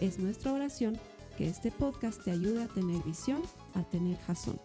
Es nuestra oración que este podcast te ayude a tener visión, a tener jazón.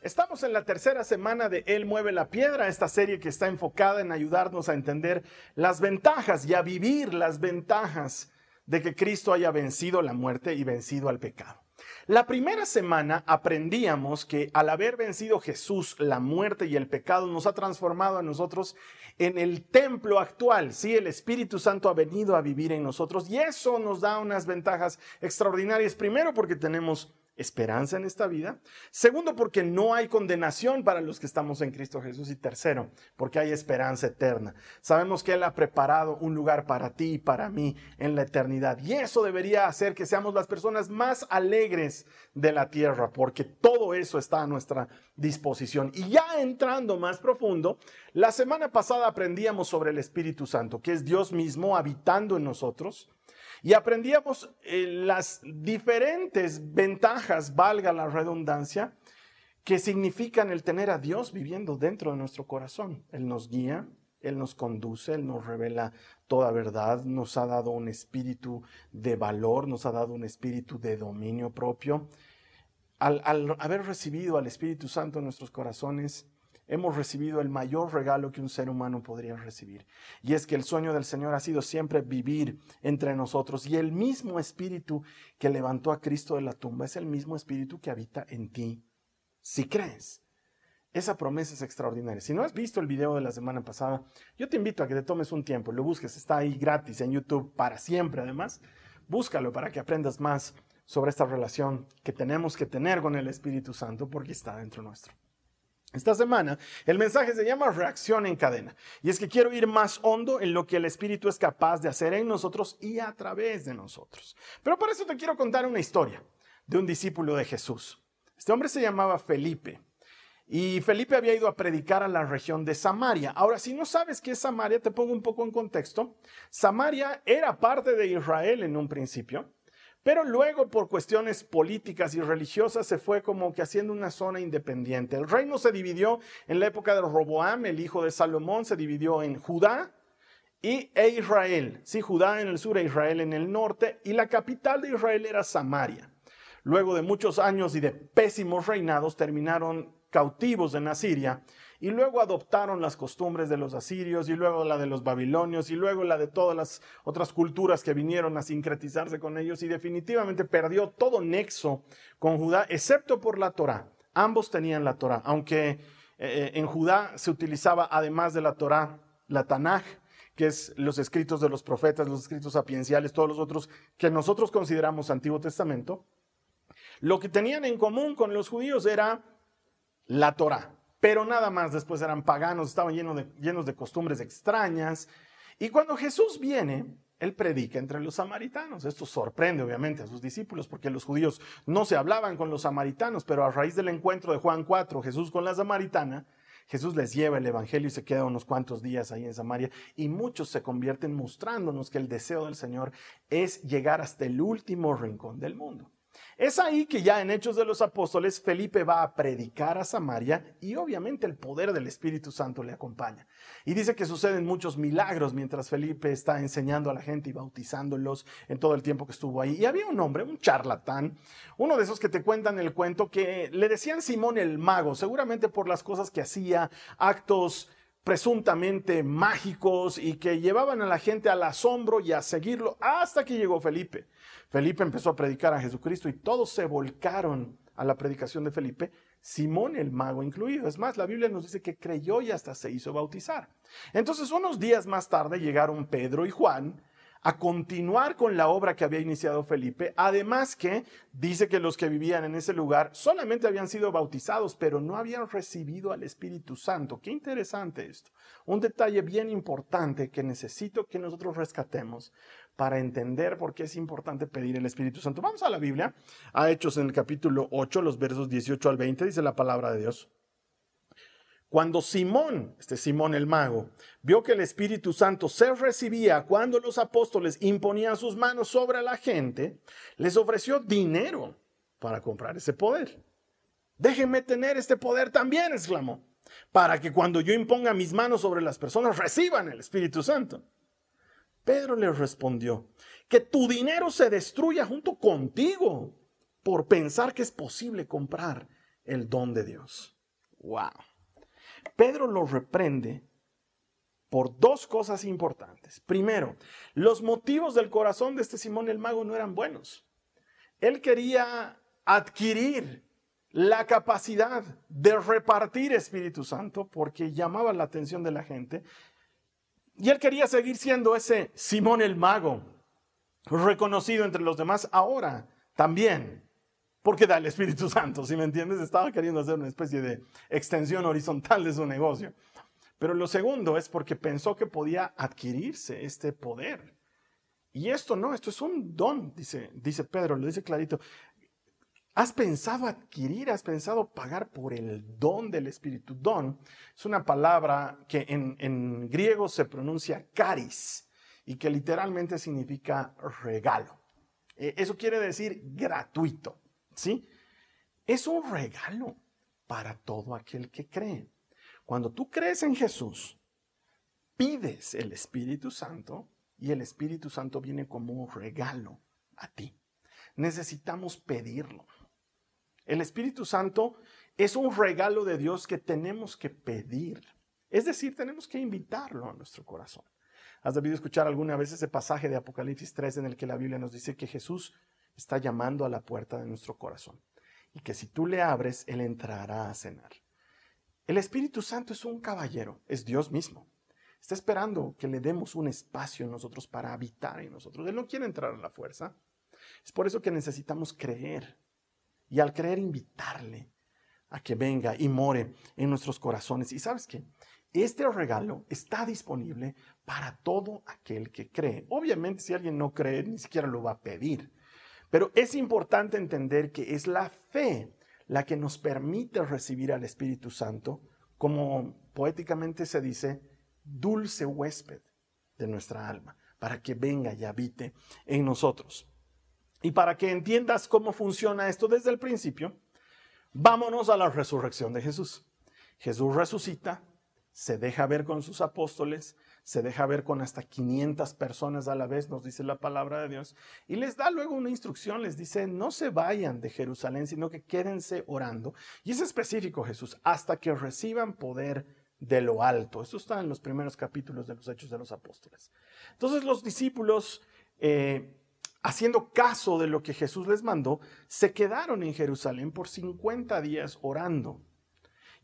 Estamos en la tercera semana de Él mueve la piedra, esta serie que está enfocada en ayudarnos a entender las ventajas y a vivir las ventajas de que Cristo haya vencido la muerte y vencido al pecado. La primera semana aprendíamos que al haber vencido Jesús la muerte y el pecado nos ha transformado a nosotros en el templo actual. Sí, el Espíritu Santo ha venido a vivir en nosotros y eso nos da unas ventajas extraordinarias. Primero porque tenemos esperanza en esta vida. Segundo, porque no hay condenación para los que estamos en Cristo Jesús. Y tercero, porque hay esperanza eterna. Sabemos que Él ha preparado un lugar para ti y para mí en la eternidad. Y eso debería hacer que seamos las personas más alegres de la tierra, porque todo eso está a nuestra disposición. Y ya entrando más profundo, la semana pasada aprendíamos sobre el Espíritu Santo, que es Dios mismo habitando en nosotros y aprendíamos eh, las diferentes ventajas, valga la redundancia, que significan el tener a Dios viviendo dentro de nuestro corazón. Él nos guía, Él nos conduce, Él nos revela toda verdad, nos ha dado un espíritu de valor, nos ha dado un espíritu de dominio propio. Al, al haber recibido al Espíritu Santo en nuestros corazones, hemos recibido el mayor regalo que un ser humano podría recibir. Y es que el sueño del Señor ha sido siempre vivir entre nosotros. Y el mismo espíritu que levantó a Cristo de la tumba es el mismo espíritu que habita en ti, si crees. Esa promesa es extraordinaria. Si no has visto el video de la semana pasada, yo te invito a que te tomes un tiempo, lo busques, está ahí gratis en YouTube para siempre además. Búscalo para que aprendas más sobre esta relación que tenemos que tener con el Espíritu Santo porque está dentro nuestro. Esta semana el mensaje se llama reacción en cadena. Y es que quiero ir más hondo en lo que el Espíritu es capaz de hacer en nosotros y a través de nosotros. Pero para eso te quiero contar una historia de un discípulo de Jesús. Este hombre se llamaba Felipe. Y Felipe había ido a predicar a la región de Samaria. Ahora, si no sabes qué es Samaria, te pongo un poco en contexto. Samaria era parte de Israel en un principio. Pero luego por cuestiones políticas y religiosas se fue como que haciendo una zona independiente. El reino se dividió en la época de Roboam, el hijo de Salomón, se dividió en Judá y, e Israel. Sí, Judá en el sur e Israel en el norte. Y la capital de Israel era Samaria. Luego de muchos años y de pésimos reinados terminaron cautivos en Asiria y luego adoptaron las costumbres de los asirios y luego la de los babilonios y luego la de todas las otras culturas que vinieron a sincretizarse con ellos y definitivamente perdió todo nexo con Judá excepto por la Torá. Ambos tenían la Torá, aunque eh, eh, en Judá se utilizaba además de la Torá la Tanaj, que es los escritos de los profetas, los escritos sapienciales, todos los otros que nosotros consideramos Antiguo Testamento. Lo que tenían en común con los judíos era la Torá pero nada más después eran paganos, estaban llenos de, costumbres extrañas. Y cuando Jesús viene, él predica entre los samaritanos. Esto sorprende obviamente a sus discípulos porque los judíos no se hablaban con los samaritanos, pero a raíz del encuentro de Juan 4, Jesús con la samaritana, Jesús les lleva el Evangelio y se queda unos cuantos días ahí en Samaria y muchos se convierten mostrándonos que el deseo del Señor es llegar hasta el último rincón del mundo. Es ahí que ya en Hechos de los Apóstoles Felipe va a predicar a Samaria y obviamente el poder del Espíritu Santo le acompaña. Y dice que suceden muchos milagros mientras Felipe está enseñando a la gente y bautizándolos en todo el tiempo que estuvo ahí. Y había un hombre, un charlatán, uno de esos que te cuentan el cuento que le decían Simón el mago, seguramente por las cosas que hacía, actos presuntamente mágicos y que llevaban a la gente al asombro y a seguirlo hasta que llegó Felipe. Felipe empezó a predicar a Jesucristo y todos se volcaron a la predicación de Felipe, Simón el mago incluido. Es más, la Biblia nos dice que creyó y hasta se hizo bautizar. Entonces, unos días más tarde llegaron Pedro y Juan a continuar con la obra que había iniciado Felipe. Además que dice que los que vivían en ese lugar solamente habían sido bautizados, pero no habían recibido al Espíritu Santo. Qué interesante esto. Un detalle bien importante que necesito que nosotros rescatemos para entender por qué es importante pedir el Espíritu Santo. Vamos a la Biblia, a Hechos en el capítulo 8, los versos 18 al 20, dice la palabra de Dios. Cuando Simón, este Simón el mago, vio que el Espíritu Santo se recibía cuando los apóstoles imponían sus manos sobre la gente, les ofreció dinero para comprar ese poder. Déjenme tener este poder también, exclamó, para que cuando yo imponga mis manos sobre las personas reciban el Espíritu Santo. Pedro le respondió, que tu dinero se destruya junto contigo por pensar que es posible comprar el don de Dios. Wow. Pedro lo reprende por dos cosas importantes. Primero, los motivos del corazón de este Simón el mago no eran buenos. Él quería adquirir la capacidad de repartir Espíritu Santo porque llamaba la atención de la gente. Y él quería seguir siendo ese Simón el mago, reconocido entre los demás ahora también porque da el Espíritu Santo, si me entiendes, estaba queriendo hacer una especie de extensión horizontal de su negocio. Pero lo segundo es porque pensó que podía adquirirse este poder. Y esto no, esto es un don, dice, dice Pedro, lo dice clarito. ¿Has pensado adquirir, has pensado pagar por el don del Espíritu? Don es una palabra que en, en griego se pronuncia caris y que literalmente significa regalo. Eh, eso quiere decir gratuito. ¿Sí? Es un regalo para todo aquel que cree. Cuando tú crees en Jesús, pides el Espíritu Santo y el Espíritu Santo viene como un regalo a ti. Necesitamos pedirlo. El Espíritu Santo es un regalo de Dios que tenemos que pedir. Es decir, tenemos que invitarlo a nuestro corazón. Has debido escuchar alguna vez ese pasaje de Apocalipsis 3 en el que la Biblia nos dice que Jesús está llamando a la puerta de nuestro corazón y que si tú le abres, Él entrará a cenar. El Espíritu Santo es un caballero, es Dios mismo. Está esperando que le demos un espacio en nosotros para habitar en nosotros. Él no quiere entrar a la fuerza. Es por eso que necesitamos creer y al creer invitarle a que venga y more en nuestros corazones. Y sabes qué? Este regalo está disponible para todo aquel que cree. Obviamente si alguien no cree, ni siquiera lo va a pedir. Pero es importante entender que es la fe la que nos permite recibir al Espíritu Santo, como poéticamente se dice, dulce huésped de nuestra alma, para que venga y habite en nosotros. Y para que entiendas cómo funciona esto desde el principio, vámonos a la resurrección de Jesús. Jesús resucita, se deja ver con sus apóstoles, se deja ver con hasta 500 personas a la vez, nos dice la palabra de Dios, y les da luego una instrucción, les dice, no se vayan de Jerusalén, sino que quédense orando. Y es específico Jesús, hasta que reciban poder de lo alto. Eso está en los primeros capítulos de los Hechos de los Apóstoles. Entonces los discípulos, eh, haciendo caso de lo que Jesús les mandó, se quedaron en Jerusalén por 50 días orando.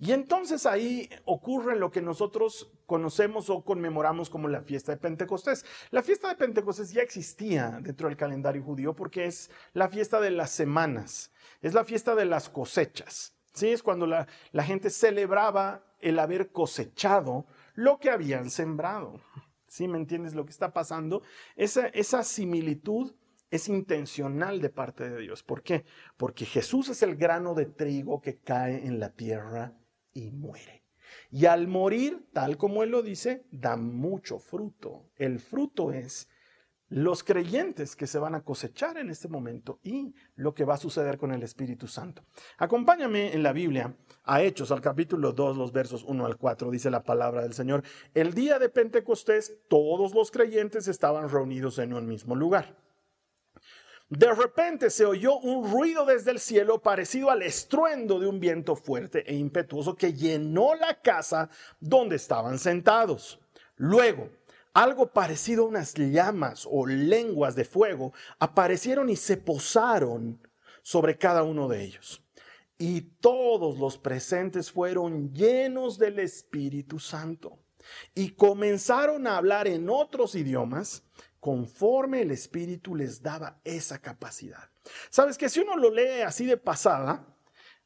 Y entonces ahí ocurre lo que nosotros conocemos o conmemoramos como la fiesta de Pentecostés. La fiesta de Pentecostés ya existía dentro del calendario judío porque es la fiesta de las semanas, es la fiesta de las cosechas. ¿sí? Es cuando la, gente celebraba el haber cosechado lo que habían sembrado. ¿Sí me entiendes lo que está pasando? Esa, esa similitud es intencional de parte de Dios. ¿Por qué? Porque Jesús es el grano de trigo que cae en la tierra y muere. Y al morir, tal como él lo dice, da mucho fruto. El fruto es los creyentes que se van a cosechar en este momento y lo que va a suceder con el Espíritu Santo. Acompáñame en la Biblia a Hechos, al capítulo 2, los versos 1 al 4, dice la palabra del Señor. El día de Pentecostés, todos los creyentes estaban reunidos en un mismo lugar. De repente se oyó un ruido desde el cielo parecido al estruendo de un viento fuerte e impetuoso que llenó la casa donde estaban sentados. Luego, algo parecido a unas llamas o lenguas de fuego aparecieron y se posaron sobre cada uno de ellos. Y todos los presentes fueron llenos del Espíritu Santo y comenzaron a hablar en otros idiomas conforme el Espíritu les daba esa capacidad. Sabes que si uno lo lee así de pasada,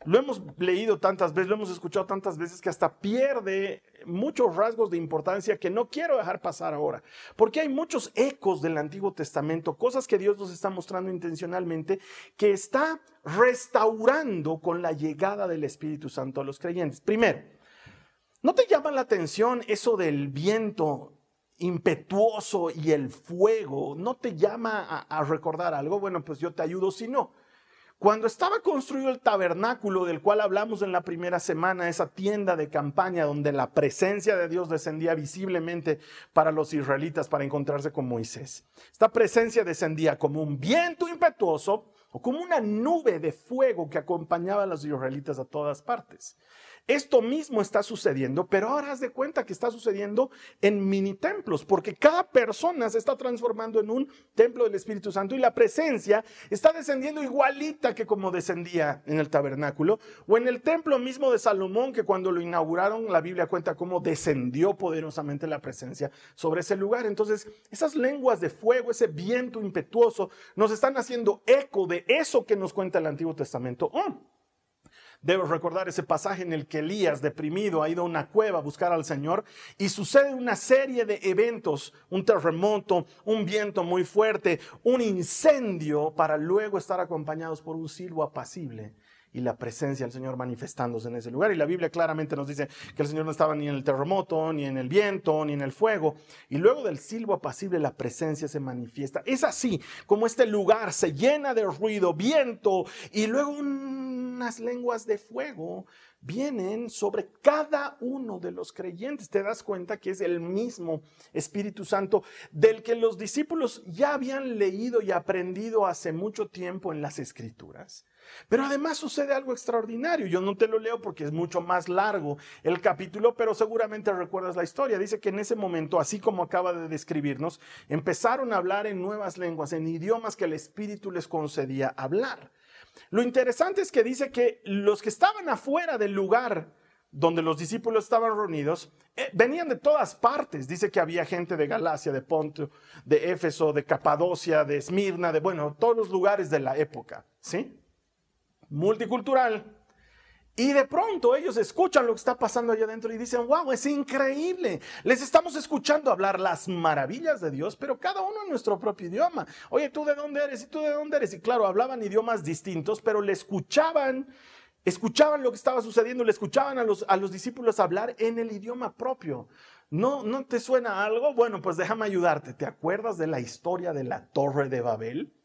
lo hemos leído tantas veces, lo hemos escuchado tantas veces que hasta pierde muchos rasgos de importancia que no quiero dejar pasar ahora, porque hay muchos ecos del Antiguo Testamento, cosas que Dios nos está mostrando intencionalmente, que está restaurando con la llegada del Espíritu Santo a los creyentes. Primero, ¿no te llama la atención eso del viento impetuoso y el fuego? ¿No te llama a, recordar algo? Bueno, pues yo te ayudo si no. Cuando estaba construido el tabernáculo del cual hablamos en la primera semana, esa tienda de campaña donde la presencia de Dios descendía visiblemente para los israelitas para encontrarse con Moisés. Esta presencia descendía como un viento impetuoso o como una nube de fuego que acompañaba a los israelitas a todas partes. Esto mismo está sucediendo, pero ahora haz de cuenta que está sucediendo en mini templos, porque cada persona se está transformando en un templo del Espíritu Santo y la presencia está descendiendo igualita que como descendía en el tabernáculo o en el templo mismo de Salomón, que cuando lo inauguraron la Biblia cuenta cómo descendió poderosamente la presencia sobre ese lugar. Entonces, esas lenguas de fuego, ese viento impetuoso, nos están haciendo eco de eso que nos cuenta el Antiguo Testamento. Oh, Debes recordar ese pasaje en el que Elías, deprimido, ha ido a una cueva a buscar al Señor y sucede una serie de eventos, un terremoto, un viento muy fuerte, un incendio, para luego estar acompañados por un silbo apacible y la presencia del Señor manifestándose en ese lugar. Y la Biblia claramente nos dice que el Señor no estaba ni en el terremoto, ni en el viento, ni en el fuego. Y luego del silbo apacible la presencia se manifiesta. Es así como este lugar se llena de ruido, viento y luego unas lenguas de fuego vienen sobre cada uno de los creyentes. Te das cuenta que es el mismo Espíritu Santo del que los discípulos ya habían leído y aprendido hace mucho tiempo en las escrituras. Pero además sucede algo extraordinario. Yo no te lo leo porque es mucho más largo el capítulo, pero seguramente recuerdas la historia. Dice que en ese momento, así como acaba de describirnos, empezaron a hablar en nuevas lenguas, en idiomas que el Espíritu les concedía hablar. Lo interesante es que dice que los que estaban afuera del lugar donde los discípulos estaban reunidos, eh, venían de todas partes. Dice que había gente de Galacia, de Ponto, de Éfeso, de Capadocia, de Esmirna, de, bueno, todos los lugares de la época, ¿sí? Multicultural. Y de pronto ellos escuchan lo que está pasando allá adentro y dicen, wow, es increíble. Les estamos escuchando hablar las maravillas de Dios, pero cada uno en nuestro propio idioma. Oye, ¿tú de dónde eres? ¿Y tú de dónde eres? Y claro, hablaban idiomas distintos, pero le escuchaban, escuchaban lo que estaba sucediendo, le escuchaban a los, a los discípulos hablar en el idioma propio. ¿No, ¿No te suena algo? Bueno, pues déjame ayudarte. ¿Te acuerdas de la historia de la Torre de Babel?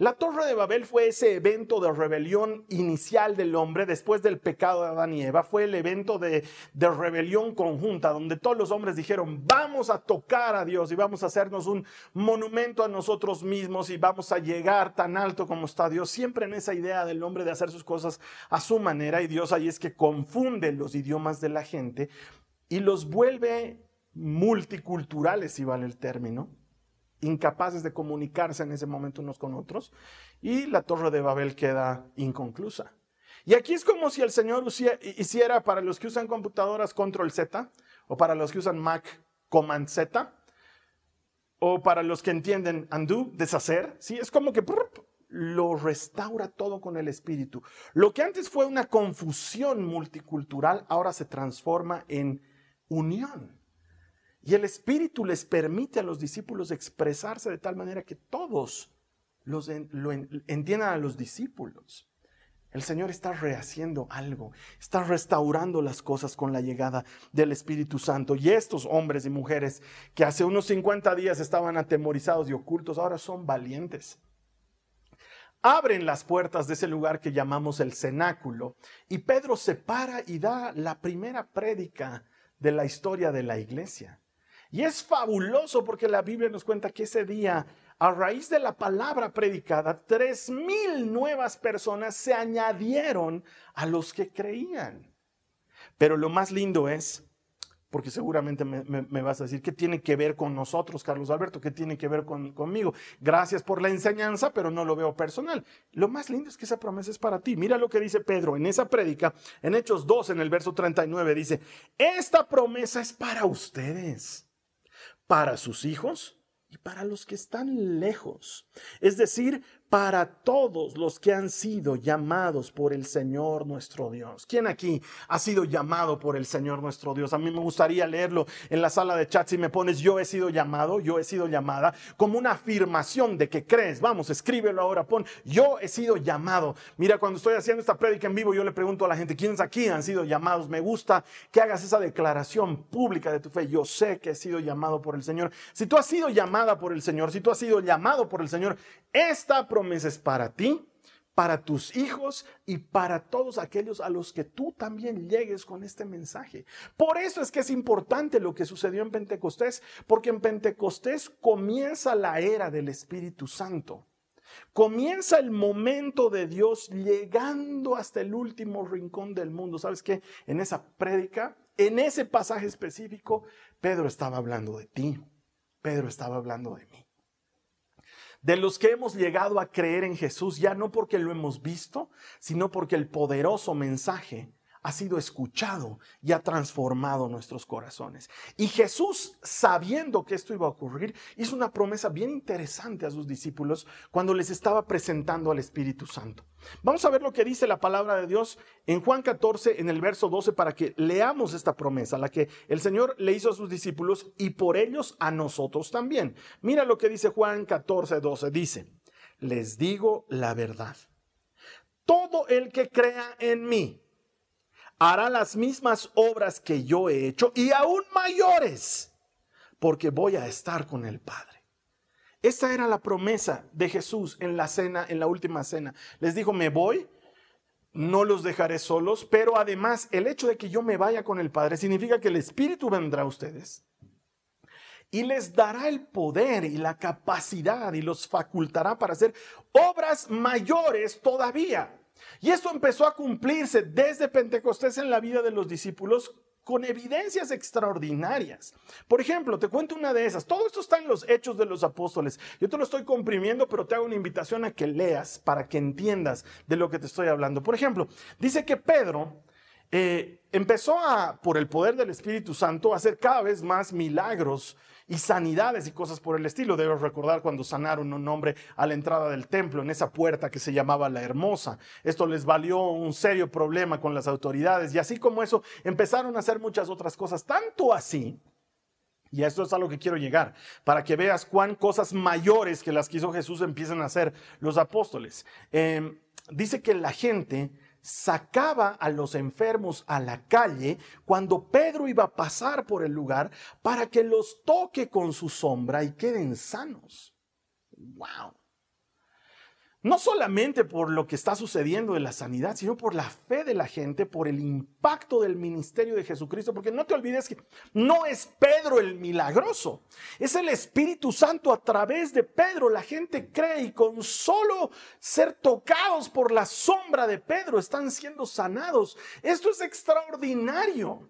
La Torre de Babel fue ese evento de rebelión inicial del hombre después del pecado de Adán y Eva. Fue el evento de, rebelión conjunta donde todos los hombres dijeron, vamos a tocar a Dios y vamos a hacernos un monumento a nosotros mismos y vamos a llegar tan alto como está Dios. Siempre en esa idea del hombre de hacer sus cosas a su manera y Dios ahí es que confunde los idiomas de la gente y los vuelve multiculturales, si vale el término incapaces de comunicarse en ese momento unos con otros y la torre de Babel queda inconclusa. Y aquí es como si el Señor hiciera para los que usan computadoras Control Z o para los que usan Mac Command Z o para los que entienden undo, deshacer, ¿sí? Es como que lo restaura todo con el espíritu. Lo que antes fue una confusión multicultural ahora se transforma en unión. Y el Espíritu les permite a los discípulos expresarse de tal manera que todos los lo entiendan a los discípulos. El Señor está rehaciendo algo, está restaurando las cosas con la llegada del Espíritu Santo. Y estos hombres y mujeres que hace unos 50 días estaban atemorizados y ocultos, ahora son valientes. Abren las puertas de ese lugar que llamamos el cenáculo y Pedro se para y da la primera prédica de la historia de la iglesia. Y es fabuloso porque la Biblia nos cuenta que ese día, a raíz de la palabra predicada, tres mil nuevas personas se añadieron a los que creían. Pero lo más lindo es, porque seguramente me, vas a decir, ¿qué tiene que ver con nosotros, Carlos Alberto? ¿Qué tiene que ver conmigo? Gracias por la enseñanza, pero no lo veo personal. Lo más lindo es que esa promesa es para ti. Mira lo que dice Pedro en esa prédica, en Hechos 2, en el verso 39, dice, esta promesa es para ustedes para sus hijos y para los que están lejos, es decir, para todos los que han sido llamados por el Señor nuestro Dios. ¿Quién aquí ha sido llamado por el Señor nuestro Dios? A mí me gustaría leerlo en la sala de chat si me pones yo he sido llamado, yo he sido llamada, como una afirmación de que crees. Vamos, escríbelo ahora, pon yo he sido llamado. Mira, cuando estoy haciendo esta prédica en vivo, yo le pregunto a la gente, ¿quiénes aquí han sido llamados? Me gusta que hagas esa declaración pública de tu fe. Yo sé que he sido llamado por el Señor. Si tú has sido llamada por el Señor, si tú has sido llamado por el Señor, esta promesa es para ti, para tus hijos y para todos aquellos a los que tú también llegues con este mensaje. Por eso es que es importante lo que sucedió en Pentecostés, porque en Pentecostés comienza la era del Espíritu Santo. Comienza el momento de Dios llegando hasta el último rincón del mundo. ¿Sabes qué? En esa prédica, en ese pasaje específico, Pedro estaba hablando de ti. Pedro estaba hablando de mí de los que hemos llegado a creer en Jesús, ya no porque lo hemos visto, sino porque el poderoso mensaje ha sido escuchado y ha transformado nuestros corazones. Y Jesús, sabiendo que esto iba a ocurrir, hizo una promesa bien interesante a sus discípulos cuando les estaba presentando al Espíritu Santo. Vamos a ver lo que dice la palabra de Dios en Juan 14, en el verso 12, para que leamos esta promesa, la que el Señor le hizo a sus discípulos y por ellos a nosotros también. Mira lo que dice Juan 14, 12. Dice, les digo la verdad. Todo el que crea en mí, hará las mismas obras que yo he hecho y aún mayores, porque voy a estar con el Padre. Esa era la promesa de Jesús en la cena, en la última cena. Les dijo, me voy, no los dejaré solos, pero además el hecho de que yo me vaya con el Padre significa que el Espíritu vendrá a ustedes y les dará el poder y la capacidad y los facultará para hacer obras mayores todavía. Y esto empezó a cumplirse desde Pentecostés en la vida de los discípulos con evidencias extraordinarias. Por ejemplo, te cuento una de esas. Todo esto está en los hechos de los apóstoles. Yo te lo estoy comprimiendo, pero te hago una invitación a que leas para que entiendas de lo que te estoy hablando. Por ejemplo, dice que Pedro eh, empezó a, por el poder del Espíritu Santo, a hacer cada vez más milagros y sanidades y cosas por el estilo. Debes recordar cuando sanaron un hombre a la entrada del templo, en esa puerta que se llamaba la Hermosa. Esto les valió un serio problema con las autoridades y así como eso empezaron a hacer muchas otras cosas, tanto así. Y esto es a lo que quiero llegar, para que veas cuán cosas mayores que las que hizo Jesús empiezan a hacer los apóstoles. Em, dice que la gente sacaba a los enfermos a la calle cuando Pedro iba a pasar por el lugar para que los toque con su sombra y queden sanos. ¡Wow! No solamente por lo que está sucediendo en la sanidad, sino por la fe de la gente, por el impacto del ministerio de Jesucristo, porque no te olvides que no es Pedro el milagroso, es el Espíritu Santo a través de Pedro. La gente cree y con solo ser tocados por la sombra de Pedro están siendo sanados. Esto es extraordinario.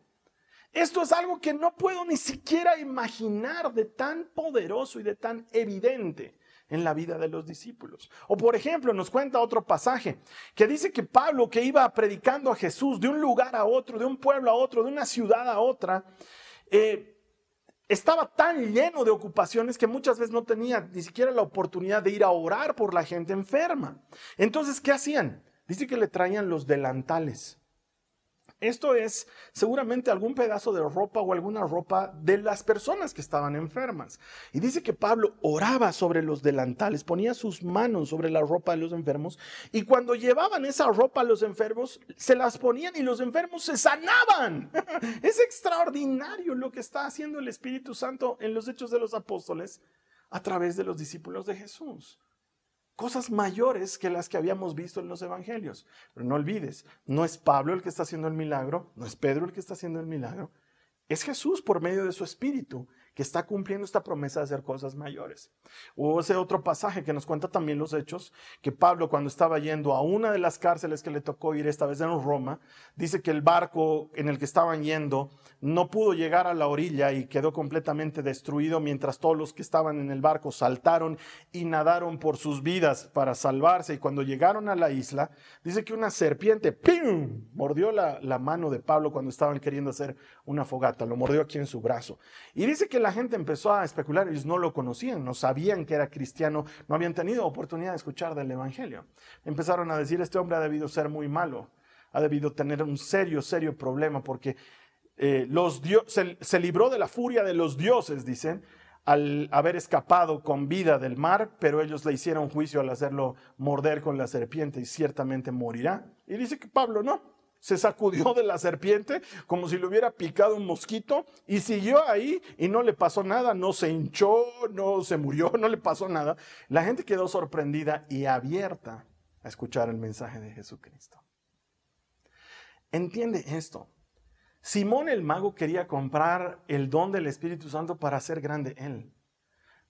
Esto es algo que no puedo ni siquiera imaginar de tan poderoso y de tan evidente en la vida de los discípulos. O por ejemplo, nos cuenta otro pasaje que dice que Pablo que iba predicando a Jesús de un lugar a otro, de un pueblo a otro, de una ciudad a otra, eh, estaba tan lleno de ocupaciones que muchas veces no tenía ni siquiera la oportunidad de ir a orar por la gente enferma. Entonces, ¿qué hacían? Dice que le traían los delantales esto es seguramente algún pedazo de ropa o alguna ropa de las personas que estaban enfermas. Y dice que Pablo oraba sobre los delantales, ponía sus manos sobre la ropa de los enfermos y cuando llevaban esa ropa a los enfermos, se las ponían y los enfermos se sanaban. es extraordinario lo que está haciendo el Espíritu Santo en los hechos de los apóstoles a través de los discípulos de Jesús cosas mayores que las que habíamos visto en los evangelios. Pero no olvides, no es Pablo el que está haciendo el milagro, no es Pedro el que está haciendo el milagro, es Jesús por medio de su Espíritu que está cumpliendo esta promesa de hacer cosas mayores. Hubo ese otro pasaje que nos cuenta también los hechos, que Pablo cuando estaba yendo a una de las cárceles que le tocó ir, esta vez en Roma, dice que el barco en el que estaban yendo no pudo llegar a la orilla y quedó completamente destruido mientras todos los que estaban en el barco saltaron y nadaron por sus vidas para salvarse. Y cuando llegaron a la isla, dice que una serpiente ¡pim! mordió la, la mano de Pablo cuando estaban queriendo hacer una fogata, lo mordió aquí en su brazo. Y dice que la la gente empezó a especular, ellos no lo conocían, no sabían que era cristiano, no habían tenido oportunidad de escuchar del Evangelio. Empezaron a decir, este hombre ha debido ser muy malo, ha debido tener un serio, serio problema porque eh, los se, se libró de la furia de los dioses, dicen, al haber escapado con vida del mar, pero ellos le hicieron juicio al hacerlo morder con la serpiente y ciertamente morirá. Y dice que Pablo no, se sacudió de la serpiente como si le hubiera picado un mosquito y siguió ahí y no le pasó nada, no se hinchó, no se murió, no le pasó nada. La gente quedó sorprendida y abierta a escuchar el mensaje de Jesucristo. Entiende esto. Simón el mago quería comprar el don del Espíritu Santo para hacer grande él.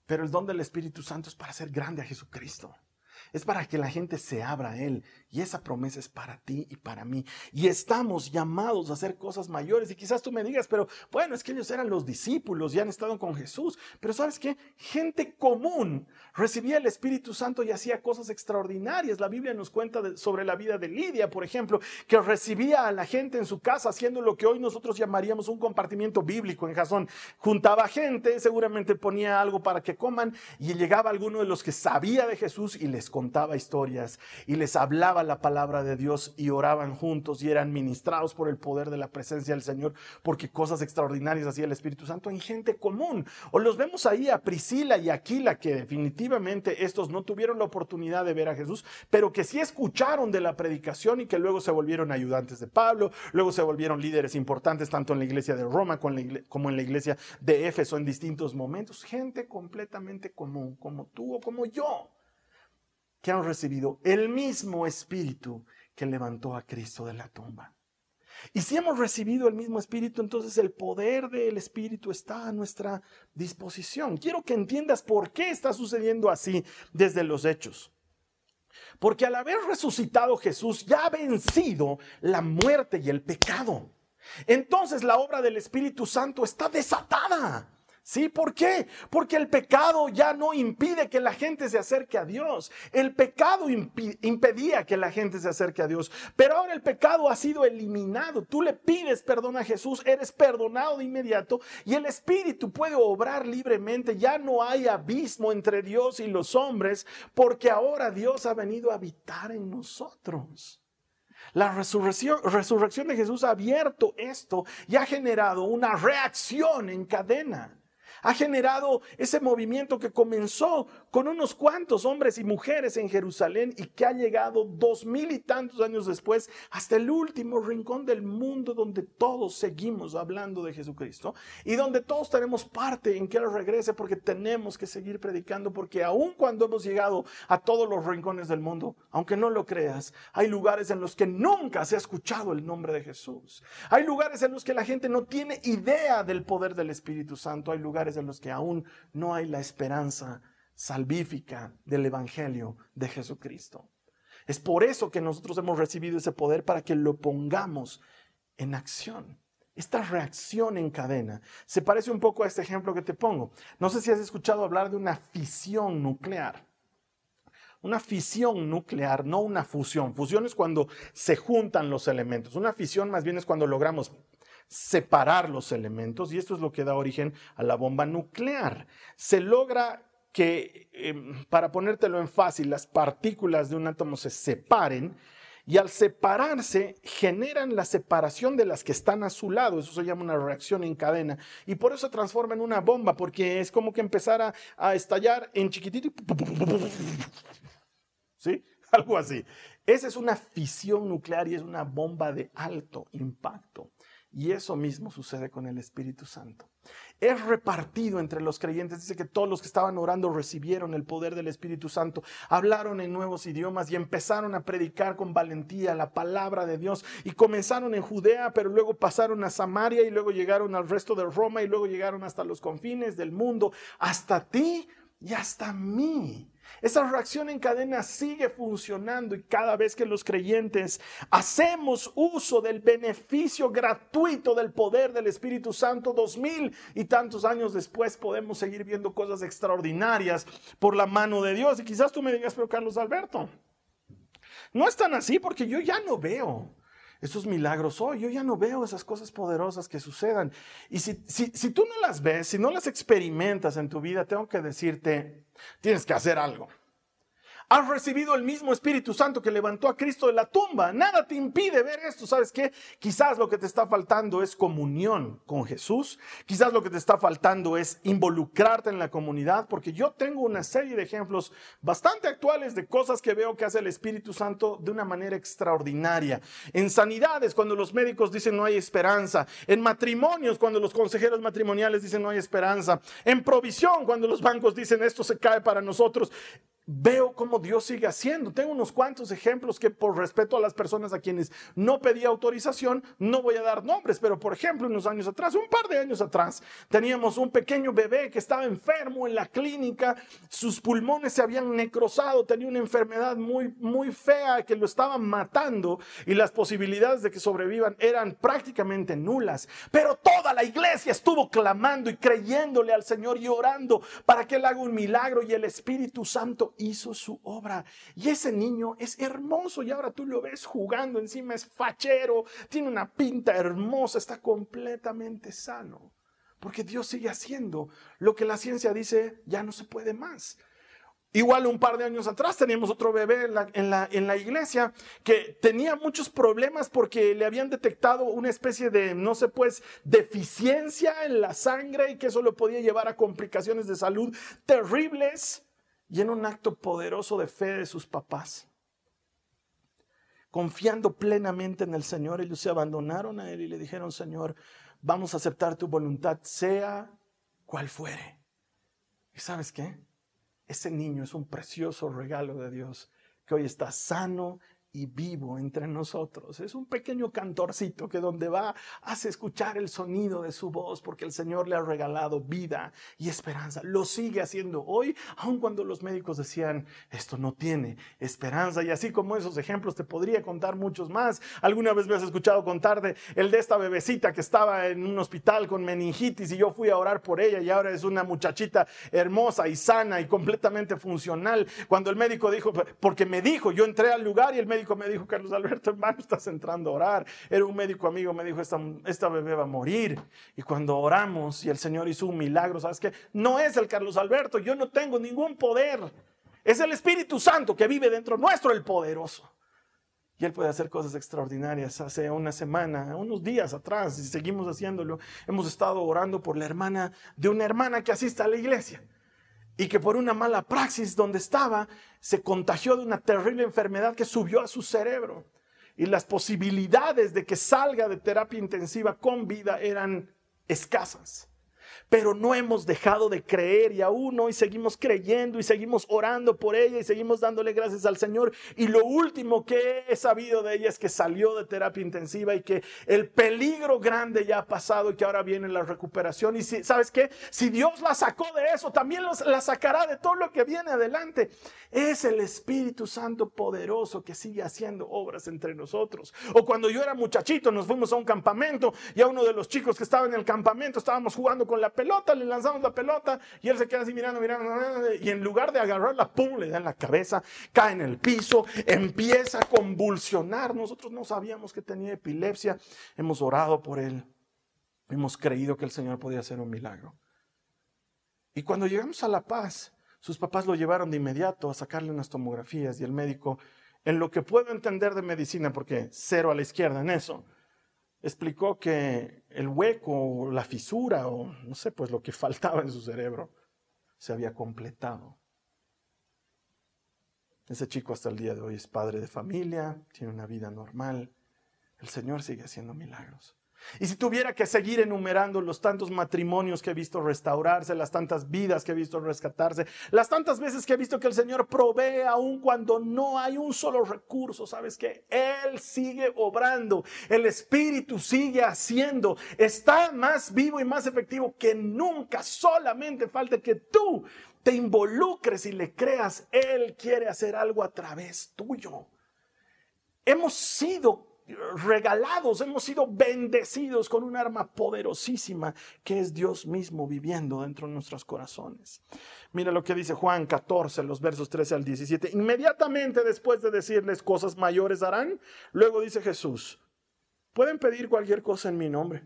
Pero el don del Espíritu Santo es para hacer grande a Jesucristo. Es para que la gente se abra a Él. Y esa promesa es para ti y para mí. Y estamos llamados a hacer cosas mayores. Y quizás tú me digas, pero bueno, es que ellos eran los discípulos y han estado con Jesús. Pero sabes qué? Gente común recibía el Espíritu Santo y hacía cosas extraordinarias. La Biblia nos cuenta sobre la vida de Lidia, por ejemplo, que recibía a la gente en su casa haciendo lo que hoy nosotros llamaríamos un compartimiento bíblico en Jasón. Juntaba gente, seguramente ponía algo para que coman y llegaba alguno de los que sabía de Jesús y les contaba historias y les hablaba la palabra de Dios y oraban juntos y eran ministrados por el poder de la presencia del Señor porque cosas extraordinarias hacía el Espíritu Santo en gente común. O los vemos ahí a Priscila y Aquila que definitivamente estos no tuvieron la oportunidad de ver a Jesús, pero que sí escucharon de la predicación y que luego se volvieron ayudantes de Pablo, luego se volvieron líderes importantes tanto en la iglesia de Roma como en la iglesia de Éfeso en distintos momentos. Gente completamente común, como tú o como yo que han recibido el mismo espíritu que levantó a Cristo de la tumba. Y si hemos recibido el mismo espíritu, entonces el poder del espíritu está a nuestra disposición. Quiero que entiendas por qué está sucediendo así desde los hechos. Porque al haber resucitado Jesús ya ha vencido la muerte y el pecado. Entonces la obra del Espíritu Santo está desatada. ¿Sí? ¿Por qué? Porque el pecado ya no impide que la gente se acerque a Dios. El pecado impedía que la gente se acerque a Dios. Pero ahora el pecado ha sido eliminado. Tú le pides perdón a Jesús, eres perdonado de inmediato y el Espíritu puede obrar libremente. Ya no hay abismo entre Dios y los hombres porque ahora Dios ha venido a habitar en nosotros. La resurrección, resurrección de Jesús ha abierto esto y ha generado una reacción en cadena ha generado ese movimiento que comenzó con unos cuantos hombres y mujeres en Jerusalén y que ha llegado dos mil y tantos años después hasta el último rincón del mundo donde todos seguimos hablando de Jesucristo y donde todos tenemos parte en que Él regrese porque tenemos que seguir predicando porque aun cuando hemos llegado a todos los rincones del mundo, aunque no lo creas, hay lugares en los que nunca se ha escuchado el nombre de Jesús. Hay lugares en los que la gente no tiene idea del poder del Espíritu Santo. Hay lugares en los que aún no hay la esperanza salvífica del Evangelio de Jesucristo. Es por eso que nosotros hemos recibido ese poder para que lo pongamos en acción. Esta reacción en cadena se parece un poco a este ejemplo que te pongo. No sé si has escuchado hablar de una fisión nuclear. Una fisión nuclear, no una fusión. Fusión es cuando se juntan los elementos. Una fisión más bien es cuando logramos separar los elementos y esto es lo que da origen a la bomba nuclear. Se logra que, em, para ponértelo en fácil, las partículas de un átomo se separen y al separarse generan la separación de las que están a su lado. Eso se llama una reacción en cadena. Y por eso se transforma en una bomba, porque es como que empezara a estallar en chiquitito y... ¿Sí? Algo así. Esa es una fisión nuclear y es una bomba de alto impacto. Y eso mismo sucede con el Espíritu Santo. Es repartido entre los creyentes. Dice que todos los que estaban orando recibieron el poder del Espíritu Santo, hablaron en nuevos idiomas y empezaron a predicar con valentía la palabra de Dios. Y comenzaron en Judea, pero luego pasaron a Samaria y luego llegaron al resto de Roma y luego llegaron hasta los confines del mundo, hasta ti y hasta mí. Esa reacción en cadena sigue funcionando y cada vez que los creyentes hacemos uso del beneficio gratuito del poder del Espíritu Santo, dos mil y tantos años después podemos seguir viendo cosas extraordinarias por la mano de Dios. Y quizás tú me digas, pero Carlos Alberto, no es tan así porque yo ya no veo esos milagros hoy. Yo ya no veo esas cosas poderosas que sucedan. Y si, si, si tú no las ves, si no las experimentas en tu vida, tengo que decirte, tienes que hacer algo. Has recibido el mismo Espíritu Santo que levantó a Cristo de la tumba. Nada te impide ver esto. ¿Sabes qué? Quizás lo que te está faltando es comunión con Jesús. Quizás lo que te está faltando es involucrarte en la comunidad, porque yo tengo una serie de ejemplos bastante actuales de cosas que veo que hace el Espíritu Santo de una manera extraordinaria. En sanidades, cuando los médicos dicen no hay esperanza. En matrimonios, cuando los consejeros matrimoniales dicen no hay esperanza. En provisión, cuando los bancos dicen esto se cae para nosotros veo cómo Dios sigue haciendo. Tengo unos cuantos ejemplos que por respeto a las personas a quienes no pedí autorización, no voy a dar nombres, pero por ejemplo, unos años atrás, un par de años atrás, teníamos un pequeño bebé que estaba enfermo en la clínica, sus pulmones se habían necrosado, tenía una enfermedad muy, muy fea que lo estaba matando y las posibilidades de que sobrevivan eran prácticamente nulas. Pero toda la iglesia estuvo clamando y creyéndole al Señor y orando para que Él haga un milagro y el Espíritu Santo hizo su obra. Y ese niño es hermoso y ahora tú lo ves jugando, encima es fachero, tiene una pinta hermosa, está completamente sano. Porque Dios sigue haciendo lo que la ciencia dice ya no se puede más. Igual un par de años atrás teníamos otro bebé en la, en, la, en la, iglesia que tenía muchos problemas porque le habían detectado una especie de, no sé pues, deficiencia en la sangre y que eso lo podía llevar a complicaciones de salud terribles y en un acto poderoso de fe de sus papás. Confiando plenamente en el Señor, ellos se abandonaron a Él y le dijeron, Señor, vamos a aceptar tu voluntad, sea cual fuere. ¿Y sabes qué? Ese niño es un precioso regalo de Dios que hoy está sano y vivo entre nosotros. Es un pequeño cantorcito que donde va hace escuchar el sonido de su voz porque el Señor le ha regalado vida y esperanza. Lo sigue haciendo hoy, aun cuando los médicos decían, esto no tiene esperanza. Y así como esos ejemplos, te podría contar muchos más. Alguna vez me has escuchado contar de el de esta bebecita que estaba en un hospital con meningitis y yo fui a orar por ella y ahora es una muchachita hermosa y sana y completamente funcional. Cuando el médico dijo, porque me dijo, yo entré al lugar y el médico médico me dijo, Carlos Alberto, hermano, estás entrando a orar. Era un médico amigo, me dijo, esta, esta bebé va a morir. Y cuando oramos y el Señor hizo un milagro, ¿sabes qué? No es el Carlos Alberto, yo no tengo ningún poder. Es el Espíritu Santo que vive dentro nuestro, el poderoso. Y Él puede hacer cosas extraordinarias. Hace una semana, unos días atrás, y seguimos haciéndolo, hemos estado orando por la hermana de una hermana que asiste a la iglesia y que por una mala praxis donde estaba se contagió de una terrible enfermedad que subió a su cerebro. Y las posibilidades de que salga de terapia intensiva con vida eran escasas pero no hemos dejado de creer y aún hoy seguimos creyendo y seguimos orando por ella y seguimos dándole gracias al Señor. Y lo último que he sabido de ella es que salió de terapia intensiva y que el peligro grande ya ha pasado y que ahora viene la recuperación. Y si, ¿sabes qué? Si Dios la sacó de eso, también la sacará de todo lo que viene adelante. Es el Espíritu Santo poderoso que sigue haciendo obras entre nosotros. O cuando yo era muchachito, nos fuimos a un campamento y a uno de los chicos que estaba en el campamento estábamos jugando con la pelota, le lanzamos la pelota y él se queda así mirando, mirando, y en lugar de agarrarla, pum, le da en la cabeza, cae en el piso, empieza a convulsionar. Nosotros no sabíamos que tenía epilepsia, hemos orado por él, hemos creído que el Señor podía hacer un milagro. Y cuando llegamos a La Paz, sus papás lo llevaron de inmediato a sacarle unas tomografías y el médico, en lo que puedo entender de medicina, porque cero a la izquierda en eso, explicó que el hueco o la fisura o no sé, pues lo que faltaba en su cerebro se había completado. Ese chico hasta el día de hoy es padre de familia, tiene una vida normal. El Señor sigue haciendo milagros. Y si tuviera que seguir enumerando los tantos matrimonios que he visto restaurarse, las tantas vidas que he visto rescatarse, las tantas veces que he visto que el Señor provee aun cuando no hay un solo recurso, sabes que Él sigue obrando, el Espíritu sigue haciendo, está más vivo y más efectivo que nunca, solamente falta que tú te involucres y le creas, Él quiere hacer algo a través tuyo. Hemos sido regalados, hemos sido bendecidos con un arma poderosísima que es Dios mismo viviendo dentro de nuestros corazones. Mira lo que dice Juan 14, los versos 13 al 17. Inmediatamente después de decirles cosas mayores harán, luego dice Jesús, pueden pedir cualquier cosa en mi nombre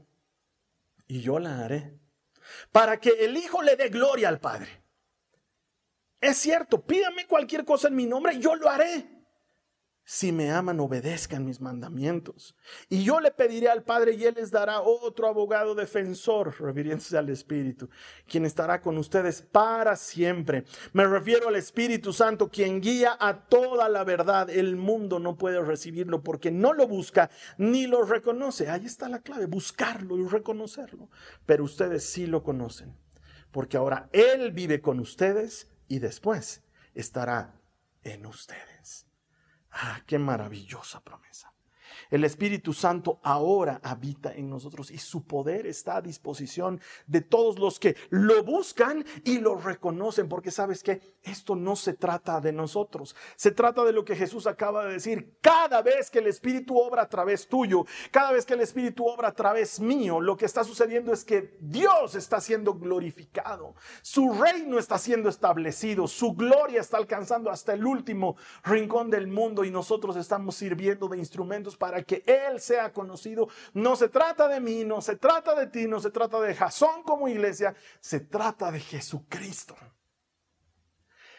y yo la haré, para que el Hijo le dé gloria al Padre. Es cierto, pídame cualquier cosa en mi nombre yo lo haré. Si me aman, obedezcan mis mandamientos. Y yo le pediré al Padre y Él les dará otro abogado defensor, refiriéndose al Espíritu, quien estará con ustedes para siempre. Me refiero al Espíritu Santo, quien guía a toda la verdad. El mundo no puede recibirlo porque no lo busca ni lo reconoce. Ahí está la clave, buscarlo y reconocerlo. Pero ustedes sí lo conocen, porque ahora Él vive con ustedes y después estará en ustedes. Ah, qué maravillosa promesa. El Espíritu Santo ahora habita en nosotros y su poder está a disposición de todos los que lo buscan y lo reconocen, porque sabes que esto no se trata de nosotros, se trata de lo que Jesús acaba de decir. Cada vez que el Espíritu obra a través tuyo, cada vez que el Espíritu obra a través mío, lo que está sucediendo es que Dios está siendo glorificado, su reino está siendo establecido, su gloria está alcanzando hasta el último rincón del mundo y nosotros estamos sirviendo de instrumentos para que Él sea conocido. No se trata de mí, no se trata de ti, no se trata de Jasón como iglesia, se trata de Jesucristo.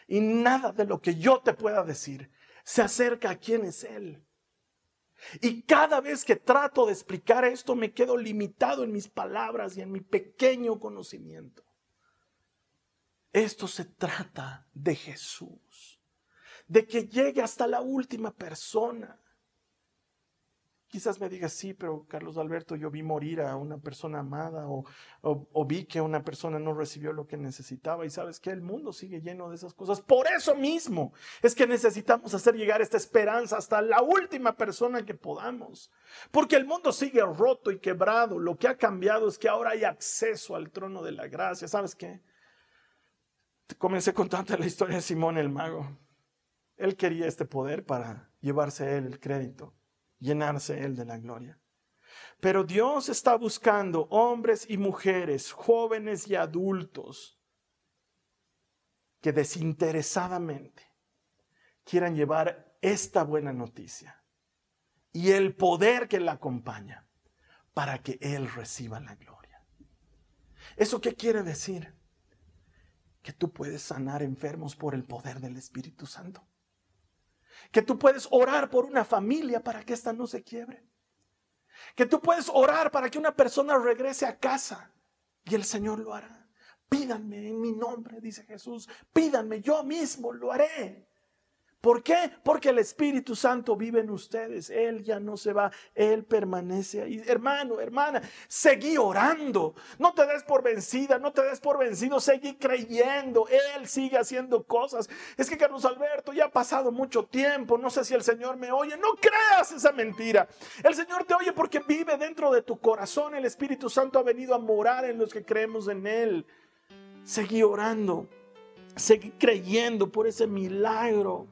Y nada de lo que yo te pueda decir se acerca a quién es Él. Y cada vez que trato de explicar esto me quedo limitado en mis palabras y en mi pequeño conocimiento. Esto se trata de Jesús, de que llegue hasta la última persona, Quizás me digas, sí, pero Carlos Alberto, yo vi morir a una persona amada o, vi que una persona no recibió lo que necesitaba y sabes que el mundo sigue lleno de esas cosas. Por eso mismo es que necesitamos hacer llegar esta esperanza hasta la última persona que podamos. Porque el mundo sigue roto y quebrado. Lo que ha cambiado es que ahora hay acceso al trono de la gracia. ¿Sabes qué? Comencé contando la historia de Simón el mago. Él quería este poder para llevarse él el crédito llenarse Él de la gloria. Pero Dios está buscando hombres y mujeres, jóvenes y adultos, que desinteresadamente quieran llevar esta buena noticia y el poder que la acompaña para que Él reciba la gloria. ¿Eso qué quiere decir? Que tú puedes sanar enfermos por el poder del Espíritu Santo que tú puedes orar por una familia para que ésta no se quiebre. Que tú puedes orar para que una persona regrese a casa y el Señor lo hará. Pídanme en mi nombre, dice Jesús. Pídanme, yo mismo lo haré. ¿Por qué? Porque el Espíritu Santo vive en ustedes. Él ya no se va, Él permanece ahí. Hermano, hermana, seguí orando. No te des por vencida, no te des por vencido, seguí creyendo. Él sigue haciendo cosas. Es que Carlos Alberto, ya ha pasado mucho tiempo. No sé si el Señor me oye. No creas esa mentira. El Señor te oye porque vive dentro de tu corazón. El Espíritu Santo ha venido a morar en los que creemos en Él. Seguí orando. Seguí creyendo por ese milagro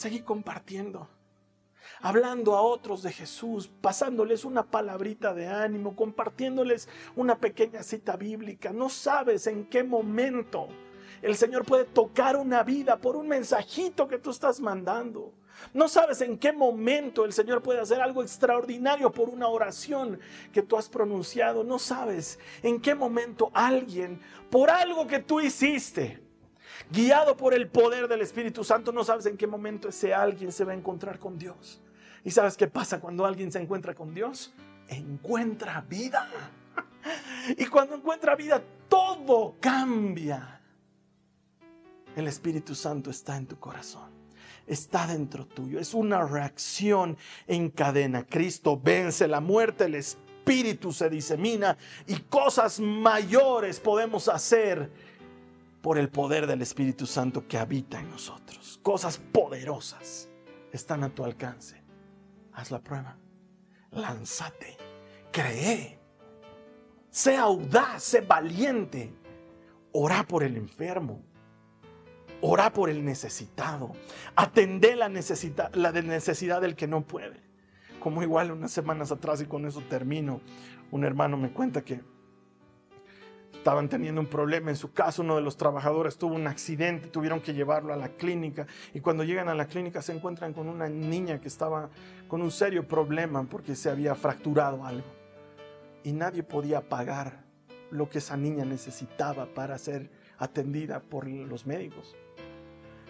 seguí compartiendo, hablando a otros de Jesús, pasándoles una palabrita de ánimo, compartiéndoles una pequeña cita bíblica. No sabes en qué momento el Señor puede tocar una vida por un mensajito que tú estás mandando. No sabes en qué momento el Señor puede hacer algo extraordinario por una oración que tú has pronunciado. No sabes en qué momento alguien, por algo que tú hiciste, guiado por el poder del Espíritu Santo, no sabes en qué momento ese alguien se va a encontrar con Dios. ¿Y sabes qué pasa cuando alguien se encuentra con Dios? Encuentra vida. Y cuando encuentra vida, todo cambia. El Espíritu Santo está en tu corazón. Está dentro tuyo. Es una reacción en cadena. Cristo vence la muerte, el Espíritu se disemina y cosas mayores podemos hacer por el poder del Espíritu Santo que habita en nosotros. Cosas poderosas están a tu alcance. Haz la prueba. Lánzate. Cree. Sé audaz, sé valiente. Ora por el enfermo. Ora por el necesitado. Atende la necesidad, la necesidad del que no puede. Como igual unas semanas atrás, y con eso termino, un hermano me cuenta que estaban teniendo un problema en su casa, uno de los trabajadores tuvo un accidente, tuvieron que llevarlo a la clínica y cuando llegan a la clínica se encuentran con una niña que estaba con un serio problema porque se había fracturado algo y nadie podía pagar lo que esa niña necesitaba para ser atendida por los médicos.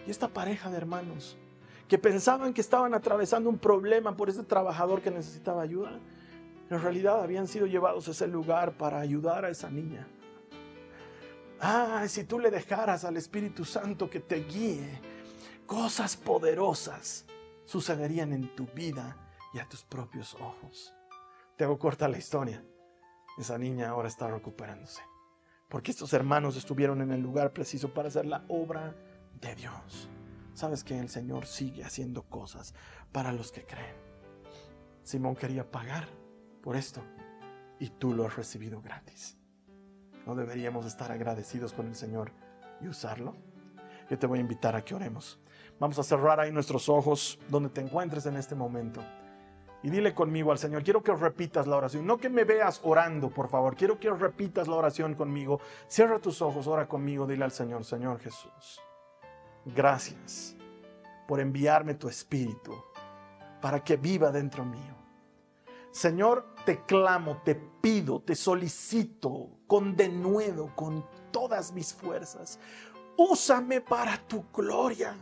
Y esta pareja de hermanos que pensaban que estaban atravesando un problema por ese trabajador que necesitaba ayuda, en realidad habían sido llevados a ese lugar para ayudar a esa niña. Ah, si tú le dejaras al Espíritu Santo que te guíe, cosas poderosas sucederían en tu vida y a tus propios ojos. Te hago corta la historia. Esa niña ahora está recuperándose. Porque estos hermanos estuvieron en el lugar preciso para hacer la obra de Dios. Sabes que el Señor sigue haciendo cosas para los que creen. Simón quería pagar por esto y tú lo has recibido gratis. ¿No deberíamos estar agradecidos con el Señor y usarlo? Yo te voy a invitar a que oremos. Vamos a cerrar ahí nuestros ojos donde te encuentres en este momento. Y dile conmigo al Señor, quiero que repitas la oración. No que me veas orando, por favor. Quiero que repitas la oración conmigo. Cierra tus ojos, ora conmigo. Dile al Señor, Señor Jesús, gracias por enviarme tu espíritu para que viva dentro mío. Señor, te clamo, te pido, te solicito con denuedo, con todas mis fuerzas. Úsame para tu gloria.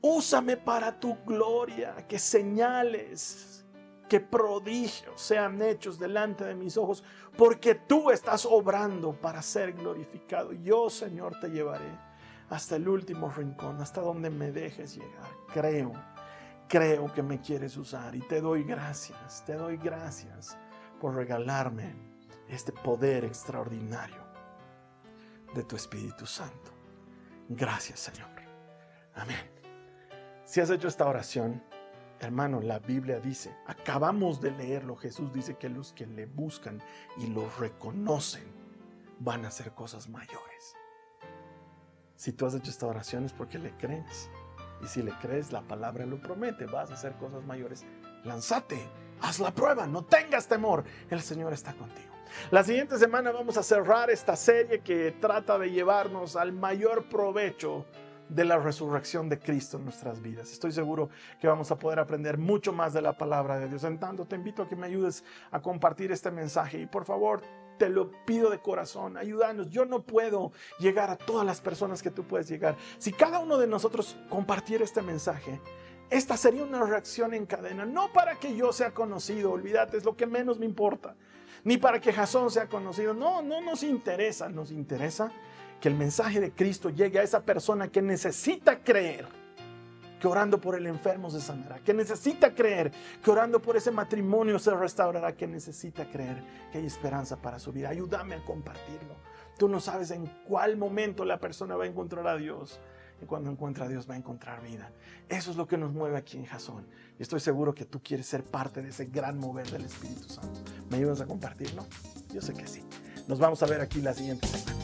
Úsame para tu gloria, que señales, que prodigios sean hechos delante de mis ojos, porque tú estás obrando para ser glorificado. Yo, Señor, te llevaré hasta el último rincón, hasta donde me dejes llegar. Creo creo que me quieres usar y te doy gracias, te doy gracias por regalarme este poder extraordinario de tu Espíritu Santo. Gracias Señor. Amén. Si has hecho esta oración, hermano, la Biblia dice, acabamos de leerlo, Jesús dice que los que le buscan y lo reconocen van a hacer cosas mayores. Si tú has hecho esta oración es porque le crees. Y si le crees, la palabra lo promete, vas a hacer cosas mayores. Lánzate, haz la prueba, no tengas temor, el Señor está contigo. La siguiente semana vamos a cerrar esta serie que trata de llevarnos al mayor provecho de la resurrección de Cristo en nuestras vidas. Estoy seguro que vamos a poder aprender mucho más de la palabra de Dios. En tanto, te invito a que me ayudes a compartir este mensaje y por favor, te lo pido de corazón, ayúdanos. Yo no puedo llegar a todas las personas que tú puedes llegar. Si cada uno de nosotros compartiera este mensaje, esta sería una reacción en cadena, no para que yo sea conocido, olvídate, es lo que menos me importa, ni para que Jasón sea conocido, no, no nos interesa, nos interesa que el mensaje de Cristo llegue a esa persona que necesita creer que orando por el enfermo se sanará, que necesita creer que orando por ese matrimonio se restaurará, que necesita creer que hay esperanza para su vida. Ayúdame a compartirlo. Tú no sabes en cuál momento la persona va a encontrar a Dios. Y cuando encuentra a Dios va a encontrar vida. Eso es lo que nos mueve aquí en Jasón. Y estoy seguro que tú quieres ser parte de ese gran mover del Espíritu Santo. ¿Me ayudas a compartirlo? Yo sé que sí. Nos vamos a ver aquí la siguiente semana.